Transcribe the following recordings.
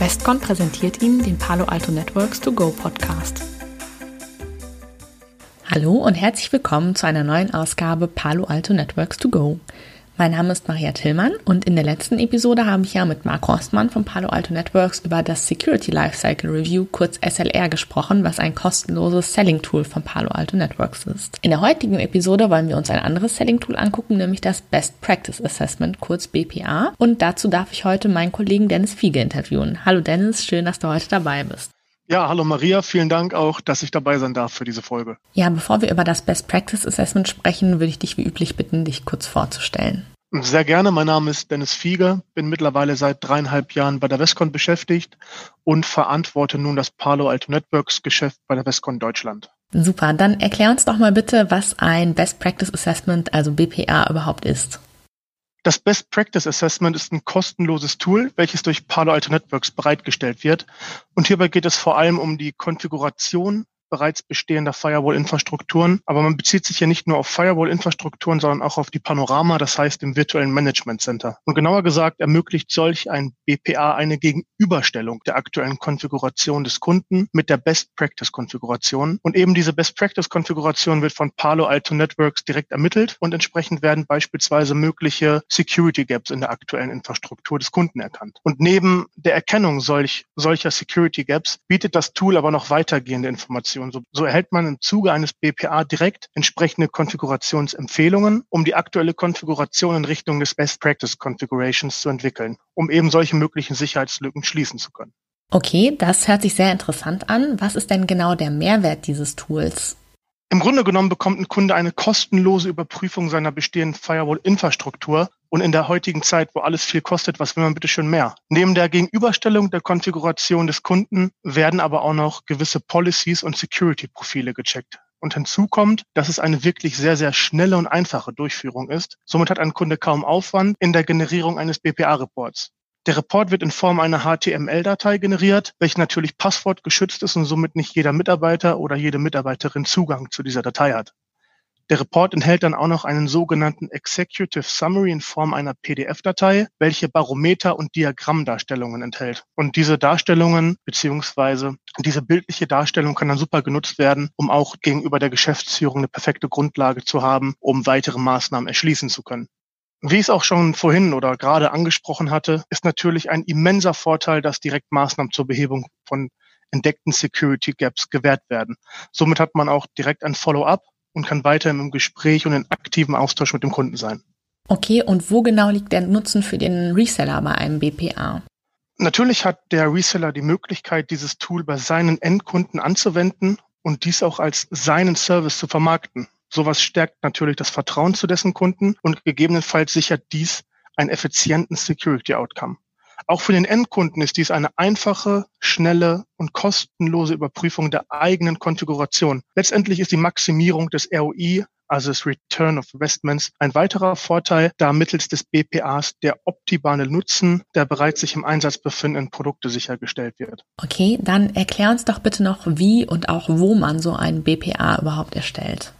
Westcon präsentiert Ihnen den Palo Alto Networks To Go Podcast. Hallo und herzlich willkommen zu einer neuen Ausgabe Palo Alto Networks To Go. Mein Name ist Maria Tillmann und in der letzten Episode habe ich ja mit Marc Horstmann von Palo Alto Networks über das Security Lifecycle Review, kurz SLR, gesprochen, was ein kostenloses Selling Tool von Palo Alto Networks ist. In der heutigen Episode wollen wir uns ein anderes Selling Tool angucken, nämlich das Best Practice Assessment, kurz BPA. Und dazu darf ich heute meinen Kollegen Dennis Fiege interviewen. Hallo Dennis, schön, dass du heute dabei bist. Ja, hallo Maria, vielen Dank auch, dass ich dabei sein darf für diese Folge. Ja, bevor wir über das Best Practice Assessment sprechen, würde ich dich wie üblich bitten, dich kurz vorzustellen. Sehr gerne. Mein Name ist Dennis Fieger, bin mittlerweile seit dreieinhalb Jahren bei der Westcon beschäftigt und verantworte nun das Palo Alto Networks Geschäft bei der Westcon Deutschland. Super, dann erklär uns doch mal bitte, was ein Best Practice Assessment, also BPA, überhaupt ist. Das Best Practice Assessment ist ein kostenloses Tool, welches durch Palo Alto Networks bereitgestellt wird. Und hierbei geht es vor allem um die Konfiguration bereits bestehender Firewall-Infrastrukturen. Aber man bezieht sich ja nicht nur auf Firewall-Infrastrukturen, sondern auch auf die Panorama, das heißt im virtuellen Management Center. Und genauer gesagt ermöglicht solch ein BPA eine Gegenüberstellung der aktuellen Konfiguration des Kunden mit der Best Practice Konfiguration. Und eben diese Best Practice Konfiguration wird von Palo Alto Networks direkt ermittelt und entsprechend werden beispielsweise mögliche Security Gaps in der aktuellen Infrastruktur des Kunden erkannt. Und neben der Erkennung solch, solcher Security Gaps bietet das Tool aber noch weitergehende Informationen Konfiguration. So, so erhält man im Zuge eines BPA direkt entsprechende Konfigurationsempfehlungen, um die aktuelle Konfiguration in Richtung des Best Practice Configurations zu entwickeln, um eben solche möglichen Sicherheitslücken schließen zu können. Okay, das hört sich sehr interessant an. Was ist denn genau der Mehrwert dieses Tools? Im Grunde genommen bekommt ein Kunde eine kostenlose Überprüfung seiner bestehenden Firewall-Infrastruktur. Und in der heutigen Zeit, wo alles viel kostet, was will man bitte schön mehr? Neben der Gegenüberstellung der Konfiguration des Kunden werden aber auch noch gewisse Policies und Security-Profile gecheckt. Und hinzu kommt, dass es eine wirklich sehr, sehr schnelle und einfache Durchführung ist. Somit hat ein Kunde kaum Aufwand in der Generierung eines BPA-Reports. Der Report wird in Form einer HTML-Datei generiert, welche natürlich passwortgeschützt ist und somit nicht jeder Mitarbeiter oder jede Mitarbeiterin Zugang zu dieser Datei hat. Der Report enthält dann auch noch einen sogenannten Executive Summary in Form einer PDF-Datei, welche Barometer und Diagrammdarstellungen enthält. Und diese Darstellungen beziehungsweise diese bildliche Darstellung kann dann super genutzt werden, um auch gegenüber der Geschäftsführung eine perfekte Grundlage zu haben, um weitere Maßnahmen erschließen zu können. Wie ich es auch schon vorhin oder gerade angesprochen hatte, ist natürlich ein immenser Vorteil, dass direkt Maßnahmen zur Behebung von entdeckten Security Gaps gewährt werden. Somit hat man auch direkt ein Follow-up und kann weiter im Gespräch und in aktiven Austausch mit dem Kunden sein. Okay, und wo genau liegt der Nutzen für den Reseller bei einem BPA? Natürlich hat der Reseller die Möglichkeit, dieses Tool bei seinen Endkunden anzuwenden und dies auch als seinen Service zu vermarkten. Sowas stärkt natürlich das Vertrauen zu dessen Kunden und gegebenenfalls sichert dies einen effizienten Security Outcome. Auch für den Endkunden ist dies eine einfache, schnelle und kostenlose Überprüfung der eigenen Konfiguration. Letztendlich ist die Maximierung des ROI, also des Return of Investments, ein weiterer Vorteil, da mittels des BPAs der optimale Nutzen der bereits sich im Einsatz befindenden Produkte sichergestellt wird. Okay, dann erklär uns doch bitte noch, wie und auch wo man so ein BPA überhaupt erstellt.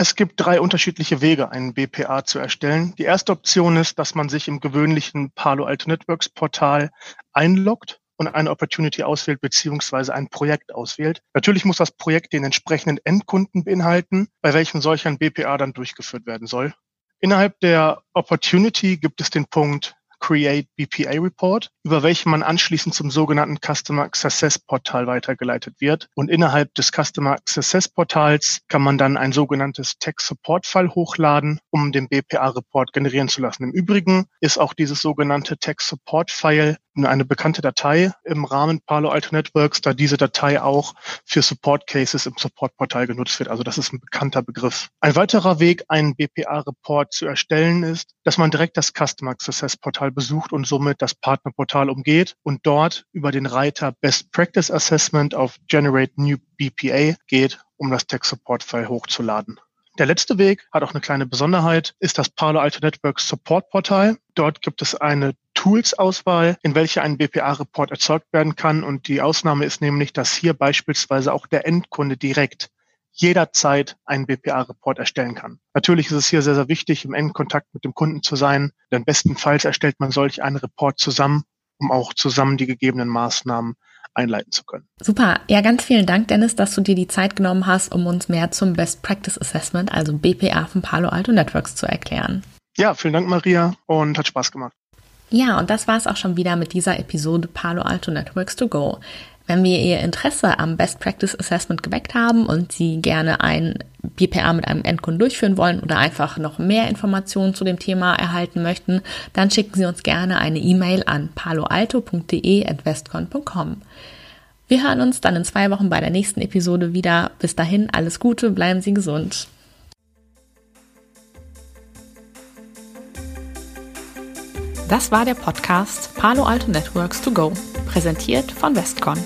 Es gibt drei unterschiedliche Wege, einen BPA zu erstellen. Die erste Option ist, dass man sich im gewöhnlichen Palo Alto Networks Portal einloggt und eine Opportunity auswählt beziehungsweise ein Projekt auswählt. Natürlich muss das Projekt den entsprechenden Endkunden beinhalten, bei welchem solch ein BPA dann durchgeführt werden soll. Innerhalb der Opportunity gibt es den Punkt Create BPA Report, über welchen man anschließend zum sogenannten Customer Success Portal weitergeleitet wird. Und innerhalb des Customer Success Portals kann man dann ein sogenanntes Tech Support File hochladen, um den BPA Report generieren zu lassen. Im Übrigen ist auch dieses sogenannte Tech Support File eine bekannte Datei im Rahmen Palo Alto Networks, da diese Datei auch für Support Cases im Support Portal genutzt wird. Also das ist ein bekannter Begriff. Ein weiterer Weg, einen BPA Report zu erstellen, ist, dass man direkt das Customer Success Portal besucht und somit das Partnerportal umgeht und dort über den Reiter Best Practice Assessment auf Generate New BPA geht, um das Tech Support File hochzuladen. Der letzte Weg hat auch eine kleine Besonderheit, ist das Palo Alto Networks Support Portal. Dort gibt es eine Tools-Auswahl, in welcher ein BPA-Report erzeugt werden kann. Und die Ausnahme ist nämlich, dass hier beispielsweise auch der Endkunde direkt jederzeit einen BPA-Report erstellen kann. Natürlich ist es hier sehr, sehr wichtig, im engen Kontakt mit dem Kunden zu sein, denn bestenfalls erstellt man solch einen Report zusammen um auch zusammen die gegebenen Maßnahmen einleiten zu können. Super. Ja, ganz vielen Dank, Dennis, dass du dir die Zeit genommen hast, um uns mehr zum Best Practice Assessment, also BPA von Palo Alto Networks zu erklären. Ja, vielen Dank, Maria, und hat Spaß gemacht. Ja, und das war es auch schon wieder mit dieser Episode Palo Alto Networks to Go. Wenn wir Ihr Interesse am Best Practice Assessment geweckt haben und Sie gerne ein BPA mit einem Endkunden durchführen wollen oder einfach noch mehr Informationen zu dem Thema erhalten möchten, dann schicken Sie uns gerne eine E-Mail an paloalto.de@westcon.com. Wir hören uns dann in zwei Wochen bei der nächsten Episode wieder. Bis dahin alles Gute, bleiben Sie gesund. Das war der Podcast Palo Alto Networks to Go, präsentiert von Westcon.